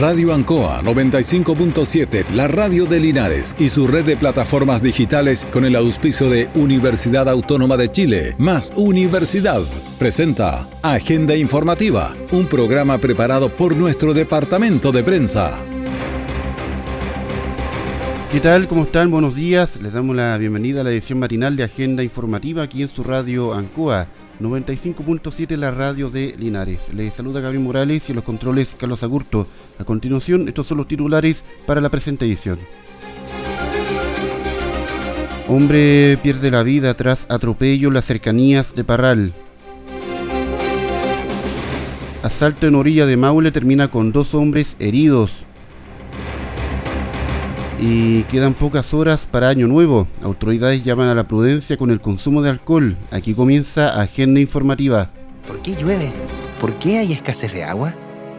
Radio Ancoa 95.7, la radio de Linares y su red de plataformas digitales con el auspicio de Universidad Autónoma de Chile, más Universidad, presenta Agenda Informativa, un programa preparado por nuestro departamento de prensa. ¿Qué tal? ¿Cómo están? Buenos días. Les damos la bienvenida a la edición matinal de Agenda Informativa aquí en su radio Ancoa 95.7 la radio de Linares. Les saluda Gabriel Morales y los controles Carlos Agurto. A continuación, estos son los titulares para la presente edición. Hombre pierde la vida tras atropello en las cercanías de Parral. Asalto en orilla de Maule termina con dos hombres heridos y quedan pocas horas para Año Nuevo. Autoridades llaman a la prudencia con el consumo de alcohol. Aquí comienza Agenda Informativa. ¿Por qué llueve? ¿Por qué hay escasez de agua?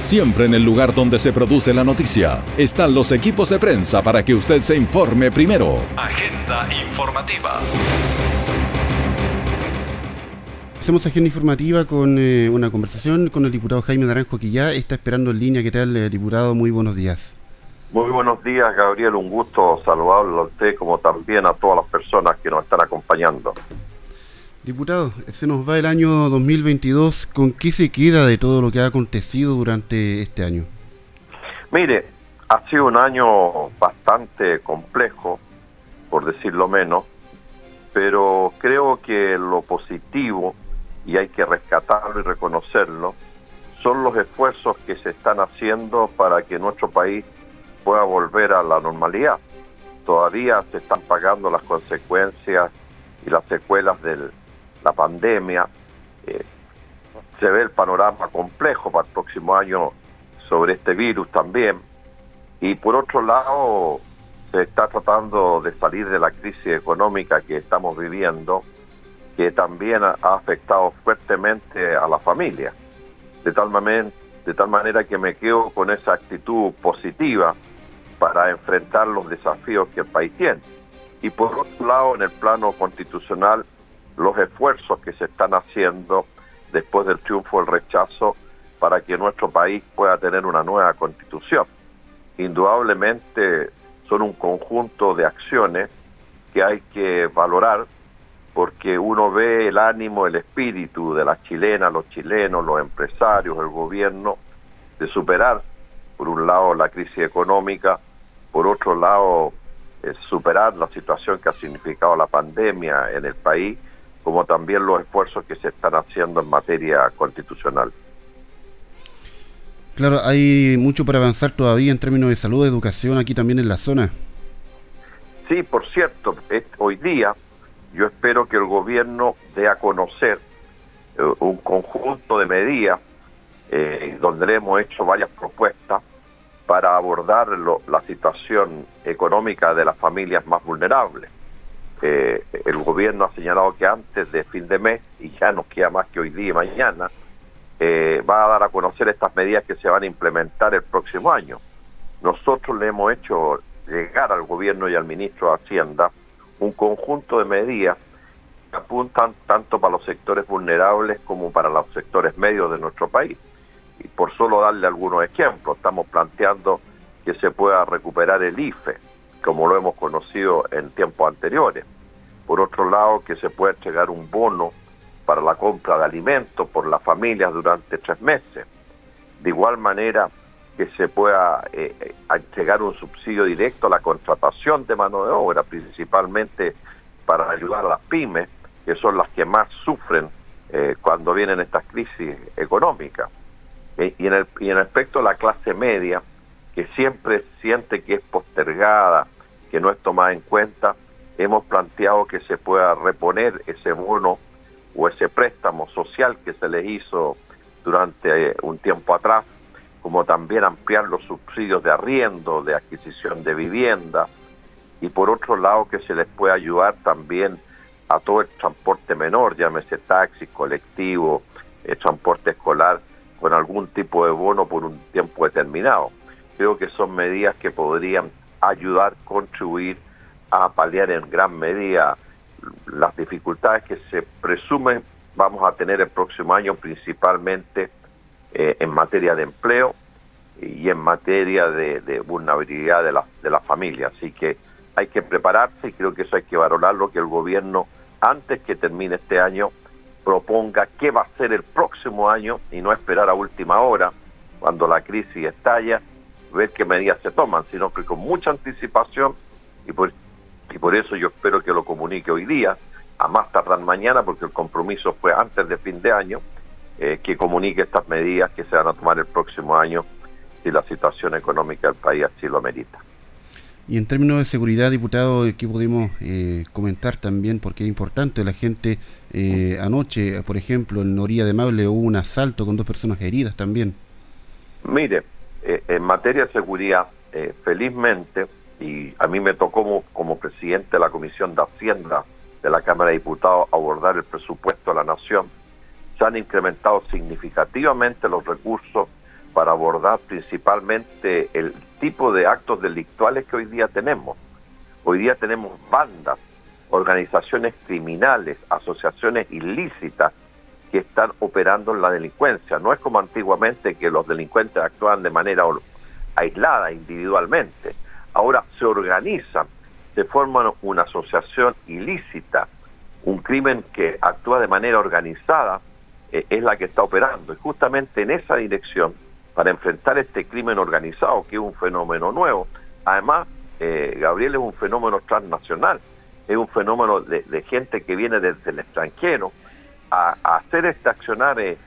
Siempre en el lugar donde se produce la noticia están los equipos de prensa para que usted se informe primero. Agenda informativa. Hacemos agenda informativa con eh, una conversación con el diputado Jaime Naranjo que ya está esperando en línea. ¿Qué tal, eh, diputado? Muy buenos días. Muy buenos días, Gabriel. Un gusto saludarlo a usted como también a todas las personas que nos están acompañando. Diputado, se nos va el año 2022. ¿Con qué se queda de todo lo que ha acontecido durante este año? Mire, ha sido un año bastante complejo, por decirlo menos, pero creo que lo positivo, y hay que rescatarlo y reconocerlo, son los esfuerzos que se están haciendo para que nuestro país pueda volver a la normalidad. Todavía se están pagando las consecuencias y las secuelas del la pandemia, eh, se ve el panorama complejo para el próximo año sobre este virus también. Y por otro lado, se está tratando de salir de la crisis económica que estamos viviendo, que también ha afectado fuertemente a la familia. De tal, de tal manera que me quedo con esa actitud positiva para enfrentar los desafíos que el país tiene. Y por otro lado, en el plano constitucional, los esfuerzos que se están haciendo después del triunfo del rechazo para que nuestro país pueda tener una nueva constitución. Indudablemente son un conjunto de acciones que hay que valorar porque uno ve el ánimo, el espíritu de las chilenas, los chilenos, los empresarios, el gobierno, de superar, por un lado, la crisis económica, por otro lado, superar la situación que ha significado la pandemia en el país como también los esfuerzos que se están haciendo en materia constitucional. Claro, hay mucho para avanzar todavía en términos de salud, educación aquí también en la zona. Sí, por cierto, hoy día yo espero que el gobierno dé a conocer eh, un conjunto de medidas eh, donde le hemos hecho varias propuestas para abordar la situación económica de las familias más vulnerables eh, el gobierno ha señalado que antes de fin de mes, y ya nos queda más que hoy día y mañana, eh, va a dar a conocer estas medidas que se van a implementar el próximo año. Nosotros le hemos hecho llegar al gobierno y al ministro de Hacienda un conjunto de medidas que apuntan tanto para los sectores vulnerables como para los sectores medios de nuestro país. Y por solo darle algunos ejemplos, estamos planteando que se pueda recuperar el IFE, como lo hemos conocido en tiempos anteriores. Por otro lado, que se pueda entregar un bono para la compra de alimentos por las familias durante tres meses. De igual manera, que se pueda eh, eh, entregar un subsidio directo a la contratación de mano de obra, principalmente para ayudar a las pymes, que son las que más sufren eh, cuando vienen estas crisis económicas. y, en el, y en el aspecto de la clase media, que siempre siente que es postergada, que no es tomada en cuenta, hemos planteado que se pueda reponer ese bono o ese préstamo social que se les hizo durante un tiempo atrás como también ampliar los subsidios de arriendo, de adquisición de vivienda, y por otro lado que se les pueda ayudar también a todo el transporte menor, llámese taxi, colectivo, el transporte escolar, con algún tipo de bono por un tiempo determinado. Creo que son medidas que podrían ayudar, contribuir a paliar en gran medida las dificultades que se presumen vamos a tener el próximo año principalmente eh, en materia de empleo y en materia de, vulnerabilidad de la, de la familia. Así que hay que prepararse y creo que eso hay que valorarlo, que el gobierno antes que termine este año proponga qué va a ser el próximo año y no esperar a última hora, cuando la crisis estalla, ver qué medidas se toman, sino que con mucha anticipación y por, y por eso yo espero que lo comunique hoy día, a más tardar mañana, porque el compromiso fue antes de fin de año, eh, que comunique estas medidas que se van a tomar el próximo año si la situación económica del país así lo amerita. Y en términos de seguridad, diputado, ¿qué pudimos eh, comentar también? Porque es importante, la gente eh, anoche, por ejemplo, en Orilla de Mable hubo un asalto con dos personas heridas también. Mire, eh, en materia de seguridad, felizmente, y a mí me tocó como, como, presidente de la Comisión de Hacienda de la Cámara de Diputados abordar el presupuesto de la Nación, se han incrementado significativamente los recursos para abordar principalmente el tipo de actos delictuales que hoy día tenemos. Hoy día tenemos bandas, organizaciones criminales, asociaciones ilícitas que están operando en la delincuencia. No es como antiguamente que los delincuentes actuaban de manera aislada, individualmente. Ahora se organizan, se forman una asociación ilícita, un crimen que actúa de manera organizada, eh, es la que está operando. Y justamente en esa dirección para enfrentar este crimen organizado, que es un fenómeno nuevo. Además, eh, Gabriel es un fenómeno transnacional, es un fenómeno de, gente que viene desde el extranjero a, hacer este accionar en,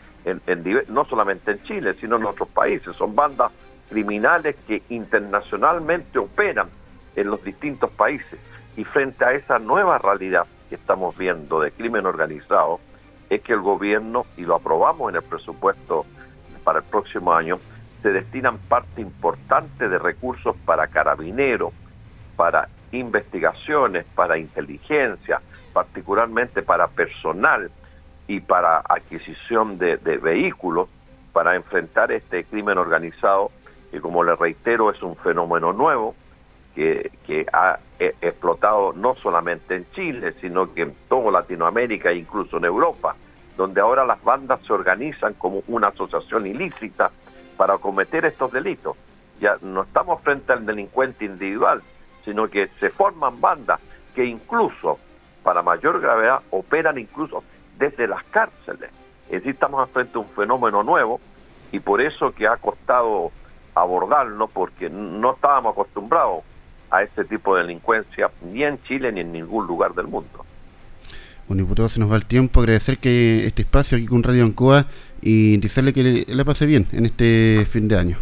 no solamente en Chile, sino en otros países. Son bandas criminales que internacionalmente operan en los distintos países. Y frente a esa nueva realidad que estamos viendo de crimen organizado, es que el gobierno, y lo aprobamos en el presupuesto para el próximo año, se destinan parte importante de recursos para carabineros, para investigaciones, para inteligencia, particularmente para personal y para adquisición de, vehículos para enfrentar este crimen organizado que como le reitero es un fenómeno nuevo que, que ha e, explotado no solamente en Chile, sino que en toda Latinoamérica e incluso en Europa donde ahora las bandas se organizan como una asociación ilícita para cometer estos delitos. Ya no estamos frente al delincuente individual, sino que se forman bandas que incluso, para mayor gravedad, operan incluso desde las cárceles. Es decir, estamos frente a un fenómeno nuevo y por eso que ha costado abordarlo, porque no estábamos acostumbrados a este tipo de delincuencia ni en Chile ni en ningún lugar del mundo. Bueno, diputado, se nos va el tiempo. Agradecer que este espacio aquí con Radio Ancoa y desearle que le, pase bien en este fin de año.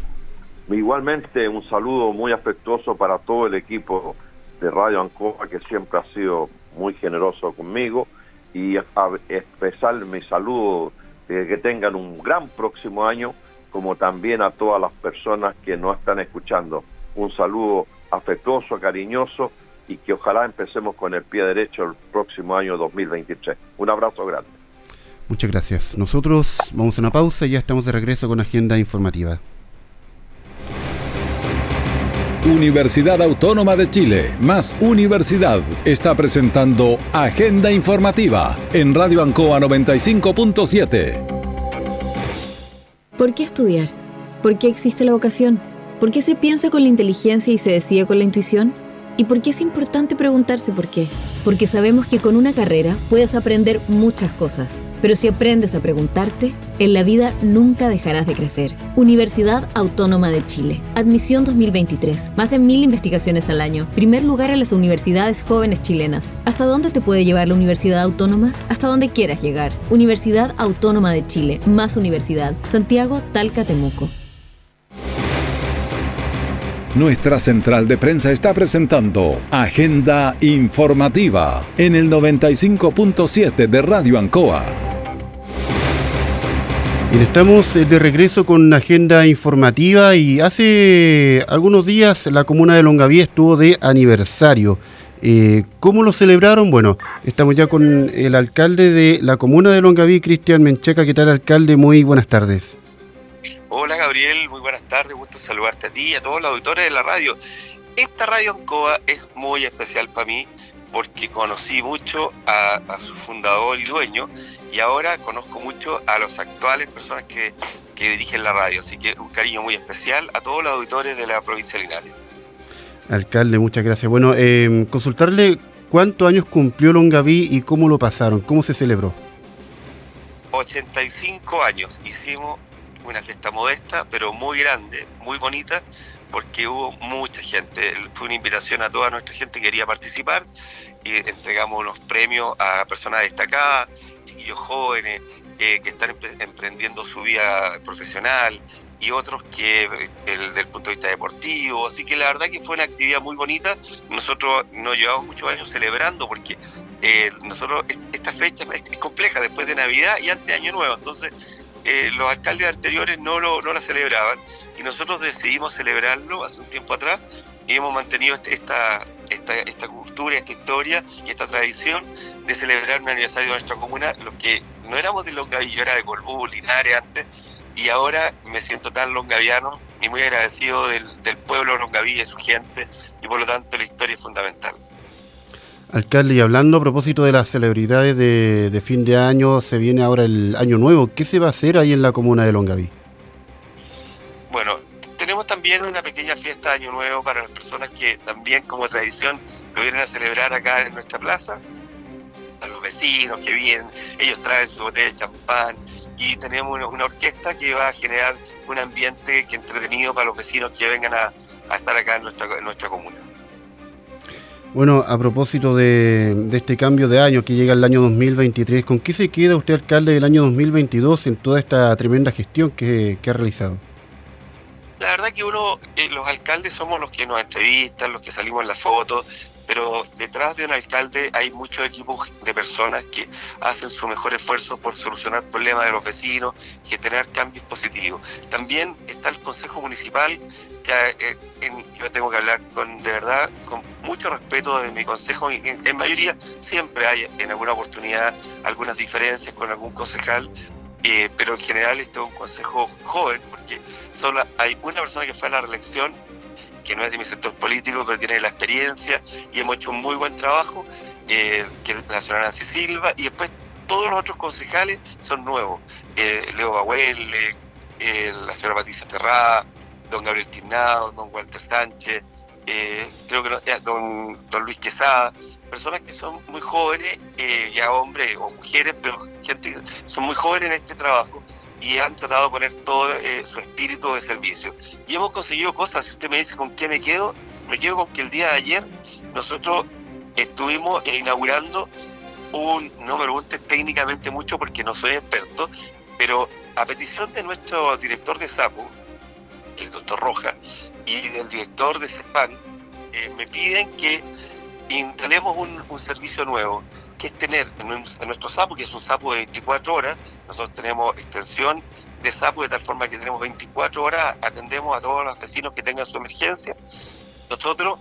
Igualmente, un saludo muy afectuoso para todo el equipo de Radio Ancoa, que siempre ha sido muy generoso conmigo, y expresar mi saludo, de que tengan un gran próximo año, como también a todas las personas que nos están escuchando. Un saludo afectuoso, cariñoso y que ojalá empecemos con el pie derecho el próximo año 2023. Un abrazo grande. Muchas gracias. Nosotros vamos a una pausa y ya estamos de regreso con agenda informativa. Universidad Autónoma de Chile, más Universidad, está presentando Agenda Informativa en Radio Ancoa 95.7. ¿Por qué estudiar? ¿Por qué existe la vocación? ¿Por qué se piensa con la inteligencia y se decide con la intuición? ¿Y por qué es importante preguntarse por qué? Porque sabemos que con una carrera puedes aprender muchas cosas, pero si aprendes a preguntarte, en la vida nunca dejarás de crecer. Universidad Autónoma de Chile. Admisión 2023. Más de mil investigaciones al año. Primer lugar en las universidades jóvenes chilenas. ¿Hasta dónde te puede llevar la Universidad Autónoma? Hasta donde quieras llegar. Universidad Autónoma de Chile. Más universidad. Santiago, Talca, Temuco. Nuestra central de prensa está presentando Agenda Informativa en el 95.7 de Radio Ancoa. Bien, estamos eh, de regreso con una agenda informativa y hace algunos días la comuna de Longaví estuvo de aniversario. Eh, ¿Cómo lo celebraron? Bueno, estamos ya con el alcalde de la comuna de Longaví, Cristian Mencheca. ¿Qué tal, alcalde? Muy buenas tardes. Hola, Gabriel. Muy buenas tardes. Gusto saludarte a ti y a todos los auditores de la radio. Esta radio Ancoa es muy especial para mí porque conocí mucho a, su fundador y dueño y ahora conozco mucho a los actuales personas que, dirigen la radio. Así que un cariño muy especial a todos los auditores de la provincia de Linares. Alcalde, muchas gracias. Bueno, eh, consultarle cuántos años cumplió Longaví y cómo lo pasaron, cómo se celebró. 85 años. Hicimos una fiesta modesta, pero muy grande, muy bonita, porque hubo mucha gente. Fue una invitación a toda nuestra gente que quería participar y entregamos unos premios a personas destacadas, chiquillos jóvenes eh, que están emprendiendo su vida profesional y otros que el, del punto de vista deportivo. Así que la verdad que fue una actividad muy bonita. Nosotros nos llevamos muchos años celebrando porque eh, nosotros esta fecha es, compleja después de Navidad y antes Año Nuevo. Entonces eh, los alcaldes anteriores no, lo, no la celebraban y nosotros decidimos celebrarlo hace un tiempo atrás y hemos mantenido este, esta, esta, esta cultura, esta historia y esta tradición de celebrar un aniversario de nuestra comuna, lo que no éramos de Longaví, yo era de Colbú, Linares antes, y ahora me siento tan longaviano y muy agradecido del, del pueblo longaví y su gente, y por lo tanto la historia es fundamental. Alcalde, y hablando a propósito de las celebridades de, fin de año, se viene ahora el año nuevo. ¿Qué se va a hacer ahí en la comuna de Longaví? Bueno, tenemos también una pequeña fiesta de año nuevo para las personas que también como tradición lo vienen a celebrar acá en nuestra plaza. A los vecinos que vienen, ellos traen su botella de champán y tenemos una, orquesta que va a generar un ambiente que entretenido para los vecinos que vengan a, estar acá en nuestra, comuna. Bueno, a propósito de, este cambio de año que llega el año 2023, ¿con qué se queda usted, alcalde, del año 2022 en toda esta tremenda gestión que, ha realizado? La verdad que uno, eh, los alcaldes somos los que nos entrevistan, los que salimos en la foto, pero detrás de un alcalde hay muchos equipos de personas que hacen su mejor esfuerzo por solucionar problemas de los vecinos tener cambios positivos. También está el Consejo Municipal eh, yo tengo que hablar con de verdad con mucho respeto de mi consejo. En, en mayoría siempre hay en alguna oportunidad algunas diferencias con algún concejal, eh, pero en general este es un consejo joven porque solo hay una persona que fue a la reelección que no es de mi sector político, pero tiene la experiencia y hemos hecho un muy buen trabajo, eh, que es la señora Nancy Silva, y después todos los otros concejales son nuevos. Leo Bahuel, la señora Patricia Terrada, don Gabriel Tignado, don Walter Sánchez, eh, creo que don, don Luis Quesada, personas que son muy jóvenes, eh, ya hombres o mujeres, pero gente son muy jóvenes en este trabajo y han tratado de poner todo eh, su espíritu de servicio. Y hemos conseguido cosas, si usted me dice con qué me quedo, me quedo con que el día de ayer nosotros estuvimos inaugurando un, no me pregunte técnicamente mucho porque no soy experto, pero a petición de nuestro director de SAPU, el doctor Roja, y del director de CEPAN, eh, me piden que instalemos un, servicio nuevo, que es tener en, nuestro sapo, que es un sapo de 24 horas, nosotros tenemos extensión de sapo de tal forma que tenemos 24 horas, atendemos a todos los vecinos que tengan su emergencia. Nosotros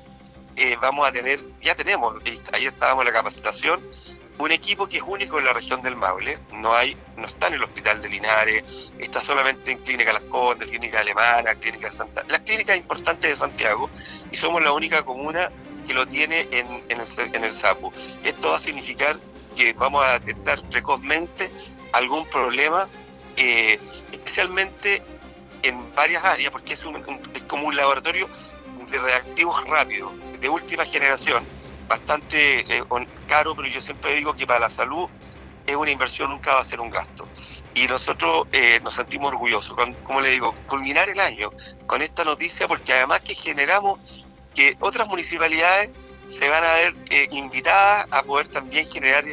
eh, vamos a tener, ya tenemos, ayer estábamos en la capacitación, un equipo que es único en la región del Maule, no hay, no está en el hospital de Linares, está solamente en Clínica Las Condes, Clínica Alemana, Clínica Santa, las clínicas importantes de Santiago, y somos la única comuna que lo tiene en, el, en el SAPU. Esto va a significar que vamos a detectar precozmente algún problema, eh, especialmente en varias áreas, porque es, es como un laboratorio de reactivos rápidos, de última generación, bastante eh, caro, pero yo siempre digo que para la salud es una inversión, nunca va a ser un gasto. Y nosotros eh, nos sentimos orgullosos, como le digo, culminar el año con esta noticia, porque además que generamos que otras municipalidades se van a ver eh, invitadas a poder también generar,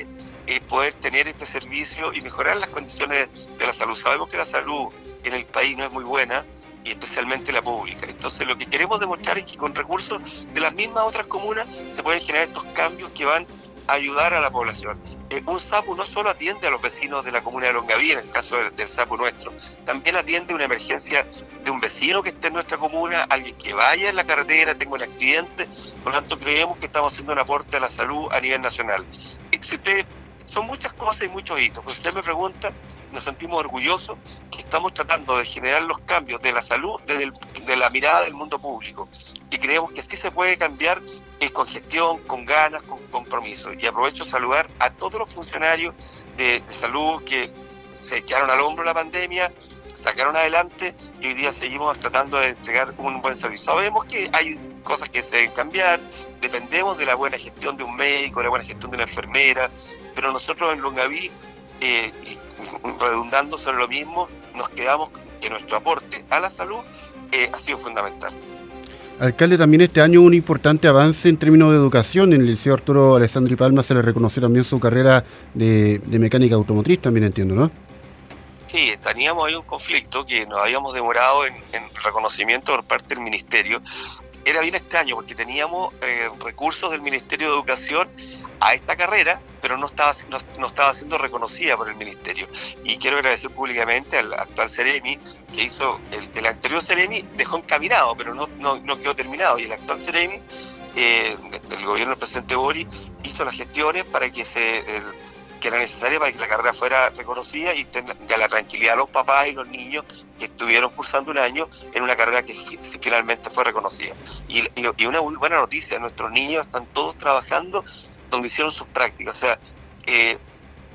poder tener este servicio y mejorar las condiciones de la salud. Sabemos que la salud en el país no es muy buena, y especialmente la pública. Entonces lo que queremos demostrar es que con recursos de las mismas otras comunas se pueden generar estos cambios que van ayudar a la población. Eh, un SAPU no solo atiende a los vecinos de la comuna de Longaví, en el caso del, del, SAPU nuestro, también atiende una emergencia de un vecino que esté en nuestra comuna, alguien que vaya en la carretera, tenga un accidente, por lo tanto creemos que estamos haciendo un aporte a la salud a nivel nacional. Si son muchas cosas y muchos hitos. Pues usted me pregunta, nos sentimos orgullosos que estamos tratando de generar los cambios de la salud desde de la mirada del mundo público. Y creemos que sí se puede cambiar eh, con gestión, con ganas, con compromiso. Y aprovecho a saludar a todos los funcionarios de, de salud que se echaron al hombro la pandemia, sacaron adelante y hoy día seguimos tratando de entregar un buen servicio. Sabemos que hay cosas que se deben cambiar, dependemos de la buena gestión de un médico, de la buena gestión de una enfermera, pero nosotros en Longaví, eh, redundando sobre lo mismo, nos quedamos que nuestro aporte a la salud eh, ha sido fundamental. Alcalde, también este año un importante avance en términos de educación. En el Liceo Arturo Alessandri Palma se le reconoció también su carrera de, mecánica automotriz, también entiendo, ¿no? Sí, teníamos ahí un conflicto que nos habíamos demorado en, en reconocimiento por parte del Ministerio. Era bien extraño porque teníamos eh, recursos del Ministerio de Educación a esta carrera, pero no estaba, no, no, estaba siendo reconocida por el Ministerio. Y quiero agradecer públicamente al actual Ceremi, que hizo, el, el anterior Ceremi dejó encaminado, pero no, no, quedó terminado. Y el actual Ceremi, eh, el gobierno del presidente Bori, hizo las gestiones para que se... El, que era necesaria para que la carrera fuera reconocida y tenga la tranquilidad a los papás y los niños que estuvieron cursando un año en una carrera que finalmente fue reconocida. Y, una buena noticia, nuestros niños están todos trabajando donde hicieron sus prácticas. O sea, eh,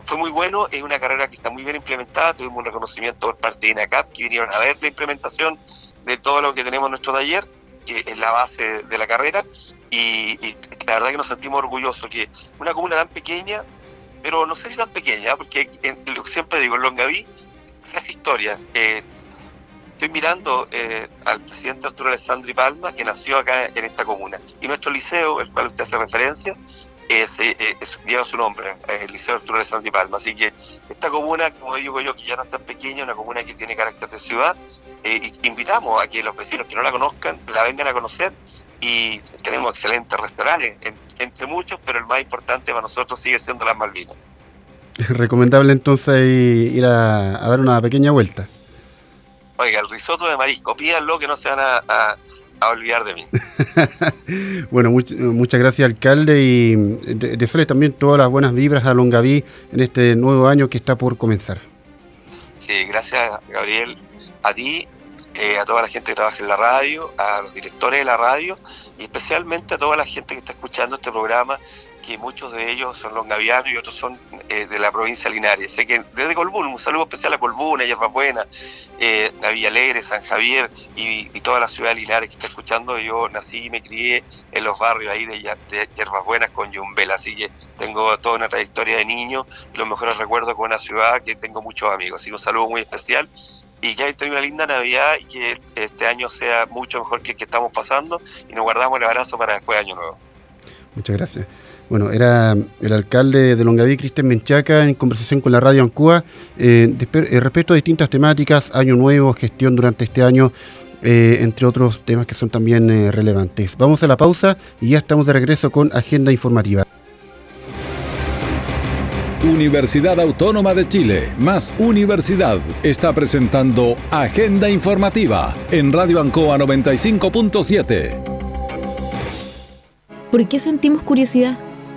fue muy bueno, es una carrera que está muy bien implementada, tuvimos un reconocimiento por parte de INACAP que vinieron a ver la implementación de todo lo que tenemos en nuestro taller, que es la base de la carrera, y, la verdad que nos sentimos orgullosos que una comuna tan pequeña pero no sé si tan pequeña, porque en, siempre digo, en Longaví se hace historia. Eh, estoy mirando eh, al presidente Arturo Alessandri Palma, que nació acá en esta comuna, y nuestro liceo, el cual usted hace referencia, es, es, lleva su nombre, el Liceo Arturo Alessandri Palma. Así que esta comuna, como digo yo, que ya no es tan pequeña, una comuna que tiene carácter de ciudad, eh, invitamos a que los vecinos que no la conozcan la vengan a conocer y tenemos excelentes restaurantes, entre muchos, pero el más importante para nosotros sigue siendo las Malvinas. Recomendable entonces ir a, a dar una pequeña vuelta. Oiga, el risotto de marisco, pídanlo que no se van a, a, a olvidar de mí. bueno, much, muchas gracias, alcalde, y de, desearle también todas las buenas vibras a Longaví en este nuevo año que está por comenzar. Sí, gracias, Gabriel, a ti eh, a toda la gente que trabaja en la radio, a los directores de la radio y especialmente a toda la gente que está escuchando este programa, que muchos de ellos son longavianos y otros son eh, de la provincia de Linares. Sé que desde Colbún, un saludo especial a Colbún, a Yerba Buena, eh, a Villa Alegre, San Javier y, y, toda la ciudad de Linares que está escuchando. Yo nací y me crié en los barrios ahí de, de Yerbas Buenas con Yumbel, así que tengo toda una trayectoria de niño los mejores recuerdos con una ciudad que tengo muchos amigos. Así que un saludo muy especial y que tenga una linda Navidad y que este año sea mucho mejor que el que estamos pasando y nos guardamos el abrazo para después de Año Nuevo. Muchas gracias. Bueno, era el alcalde de Longaví, Cristian Menchaca, en conversación con la radio Ancúa, eh, de, respecto a distintas temáticas, Año Nuevo, gestión durante este año, eh, entre otros temas que son también eh, relevantes. Vamos a la pausa y ya estamos de regreso con Agenda Informativa. Universidad Autónoma de Chile, más Universidad, está presentando Agenda Informativa en Radio Ancoa 95.7. ¿Por qué sentimos curiosidad?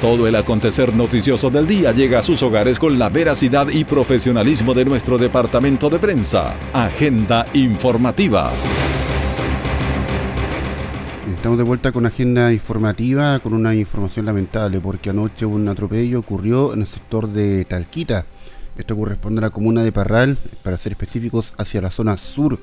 Todo el acontecer noticioso del día llega a sus hogares con la veracidad y profesionalismo de nuestro departamento de prensa. Agenda informativa. Estamos de vuelta con agenda informativa, con una información lamentable, porque anoche un atropello ocurrió en el sector de Talquita. Esto corresponde a la comuna de Parral, para ser específicos, hacia la zona sur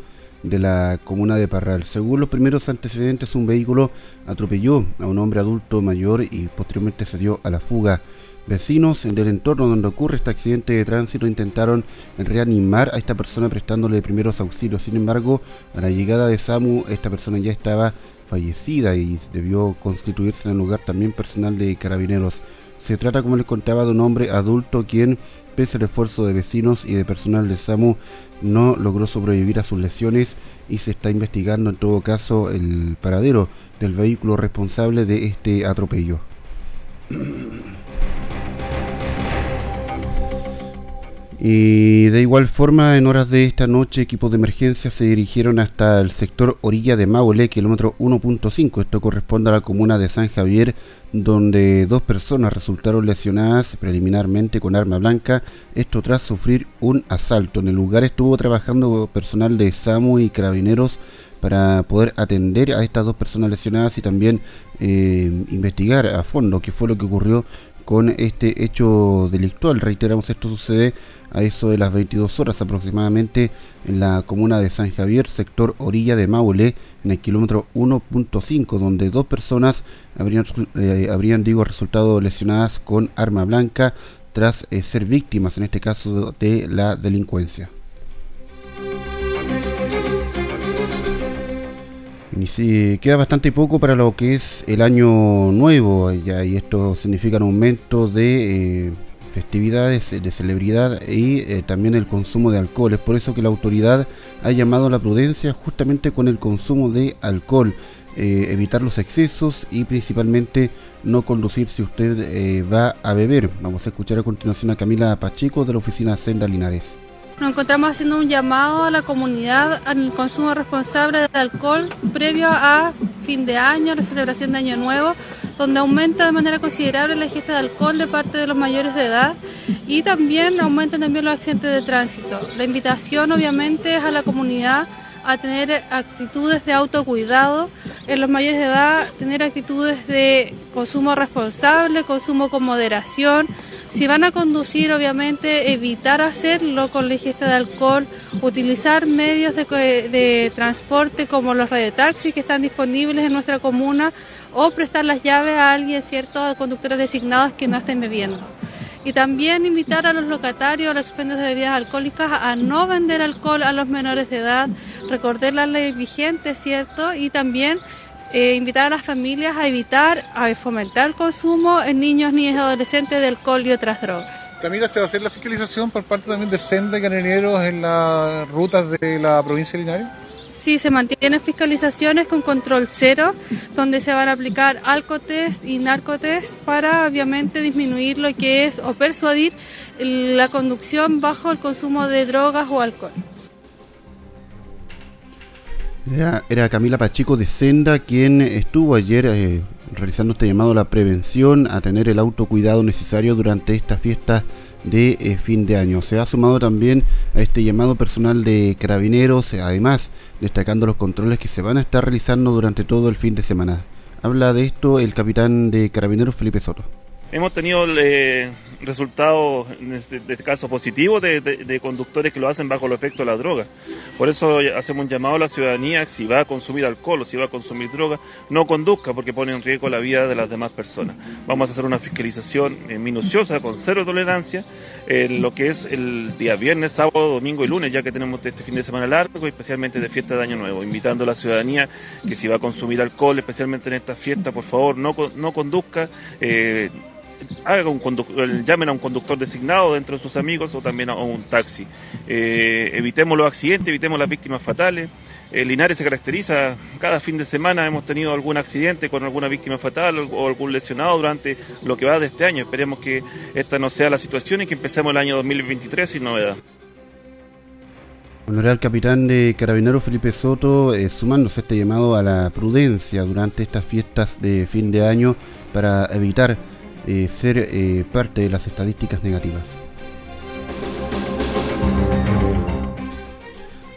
de la comuna de Parral. Según los primeros antecedentes, un vehículo atropelló a un hombre adulto mayor y posteriormente se dio a la fuga. Vecinos del entorno donde ocurre este accidente de tránsito intentaron reanimar a esta persona prestándole primeros auxilios. Sin embargo, a la llegada de SAMU, esta persona ya estaba fallecida y debió constituirse en el lugar también personal de carabineros. Se trata, como les contaba, de un hombre adulto quien, pese al esfuerzo de vecinos y de personal de SAMU, no logró sobrevivir a sus lesiones y se está investigando en todo caso el paradero del vehículo responsable de este atropello. Y de igual forma, en horas de esta noche, equipos de emergencia se dirigieron hasta el sector orilla de Maule, kilómetro 1.5. Esto corresponde a la comuna de San Javier, donde dos personas resultaron lesionadas preliminarmente con arma blanca. Esto tras sufrir un asalto. En el lugar estuvo trabajando personal de SAMU y carabineros para poder atender a estas dos personas lesionadas y también eh, investigar a fondo qué fue lo que ocurrió con este hecho delictual. Reiteramos, esto sucede a eso de las 22 horas aproximadamente en la comuna de San Javier, sector orilla de Maule, en el kilómetro 1.5, donde dos personas habrían, eh, habrían digo, resultado lesionadas con arma blanca tras eh, ser víctimas, en este caso, de la delincuencia. Y queda bastante poco para lo que es el año nuevo, ya, y esto significa un aumento de eh, festividades, de celebridad y eh, también el consumo de alcohol. Es por eso que la autoridad ha llamado a la prudencia justamente con el consumo de alcohol. Eh, evitar los excesos y principalmente no conducir si usted va a beber. Vamos a escuchar a continuación a Camila Pacheco de la oficina Senda Linares. Nos encontramos haciendo un llamado a la comunidad al consumo responsable de alcohol previo a fin de año, la celebración de Año Nuevo, donde aumenta de manera considerable la ingesta de alcohol de parte de los mayores de edad y también aumentan también los accidentes de tránsito. La invitación obviamente es a la comunidad a tener actitudes de autocuidado, en los mayores de edad tener actitudes de consumo responsable, consumo con moderación, si van a conducir, obviamente, evitar hacerlo con la ingesta de alcohol, utilizar medios de, transporte como los radiotaxis que están disponibles en nuestra comuna o prestar las llaves a alguien, cierto, a conductores designados que no estén bebiendo. Y también invitar a los locatarios, a los expendios de bebidas alcohólicas a no vender alcohol a los menores de edad, recordar la ley vigente, ¿cierto? Y también eh, invitar a las familias a evitar, a fomentar el consumo en niños, niñas y adolescentes de alcohol y otras drogas. Camila, ¿se va a hacer la fiscalización por parte también de Senda y Carabineros en las rutas de la provincia de Linares? Sí, se mantienen fiscalizaciones con control cero, donde se van a aplicar alcotest y narcotest para obviamente disminuir lo que es o persuadir la conducción bajo el consumo de drogas o alcohol. Era, Camila Pacheco de Senda quien estuvo ayer eh, realizando este llamado a la prevención, a tener el autocuidado necesario durante esta fiesta de eh, fin de año. Se ha sumado también a este llamado personal de carabineros, además destacando los controles que se van a estar realizando durante todo el fin de semana. Habla de esto el capitán de carabineros Felipe Soto. Hemos tenido eh, resultados, en este, este, caso positivos, de, conductores que lo hacen bajo el efecto de la droga. Por eso hacemos un llamado a la ciudadanía, si va a consumir alcohol o si va a consumir droga, no conduzca porque pone en riesgo la vida de las demás personas. Vamos a hacer una fiscalización eh, minuciosa, con cero tolerancia, en lo que es el día viernes, sábado, domingo y lunes, ya que tenemos este fin de semana largo, especialmente de fiesta de Año Nuevo. Invitando a la ciudadanía que si va a consumir alcohol, especialmente en esta fiesta, por favor, no, no conduzca. Eh, haga un llamen a un conductor designado dentro de sus amigos o también a un taxi. Eh, evitemos los accidentes, evitemos las víctimas fatales. El Linares se caracteriza, cada fin de semana hemos tenido algún accidente con alguna víctima fatal o algún lesionado durante lo que va de este año. Esperemos que esta no sea la situación y que empecemos el año 2023 sin novedad. Honorable capitán de Carabinero Felipe Soto, eh, sumándose a este llamado a la prudencia durante estas fiestas de fin de año para evitar eh, ser eh, parte de las estadísticas negativas.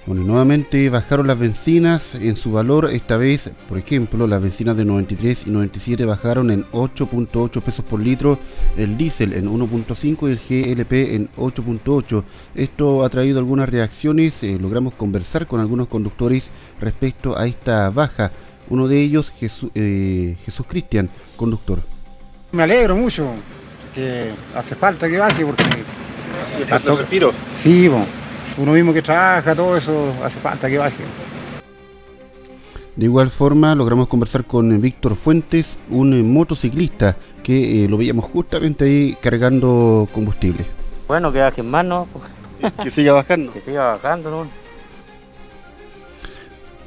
Bueno, nuevamente bajaron las bencinas en su valor, esta vez, por ejemplo, las bencinas de 93 y 97 bajaron en 8.8 pesos por litro, el diésel en 1.5 y el GLP en 8.8. Esto ha traído algunas reacciones, eh, logramos conversar con algunos conductores respecto a esta baja. Uno de ellos, Jesús, eh, Jesús Cristian, conductor. Me alegro mucho, que hace falta que baje porque... ¿Hace falta respiro? Sí, bueno uno mismo que trabaja, todo eso, hace falta que baje. De igual forma, logramos conversar con Víctor Fuentes, un motociclista que eh, lo veíamos justamente ahí cargando combustible. Bueno, que bajen más, ¿no? que siga bajando. Que siga bajando, ¿no?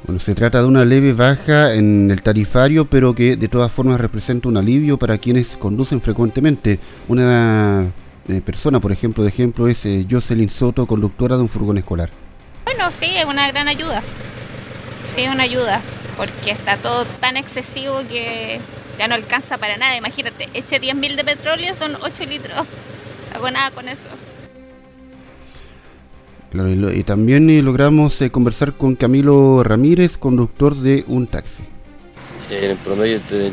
Bueno, se trata de una leve baja en el tarifario, pero que de todas formas representa un alivio para quienes conducen frecuentemente. Una eh, persona, por ejemplo, de ejemplo es eh, Jocelyn Soto, conductora de un furgón escolar. Bueno, sí, es una gran ayuda. Sí, una ayuda, porque está todo tan excesivo que ya no alcanza para nada. Imagínate, eche 10.000 de petróleo, son 8 litros. No hago nada con eso. Y, también eh, logramos eh, conversar con Camilo Ramírez, conductor de un taxi. En el promedio de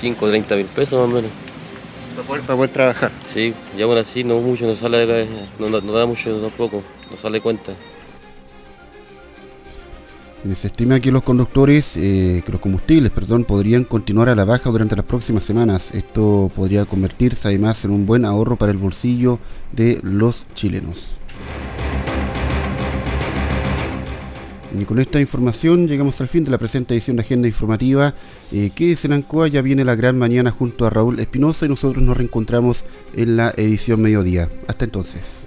5 o 30 mil pesos más o menos. Para poder, trabajar. Sí, y aún así no mucho, no sale no, no, da mucho tampoco, no sale cuenta. Se estima que los conductores, eh, que los combustibles, perdón, podrían continuar a la baja durante las próximas semanas. Esto podría convertirse además en un buen ahorro para el bolsillo de los chilenos. Y con esta información llegamos al fin de la presente edición de Agenda Informativa. Eh, que es en Ancoa, ya viene la gran mañana junto a Raúl Espinosa y nosotros nos reencontramos en la edición mediodía. Hasta entonces.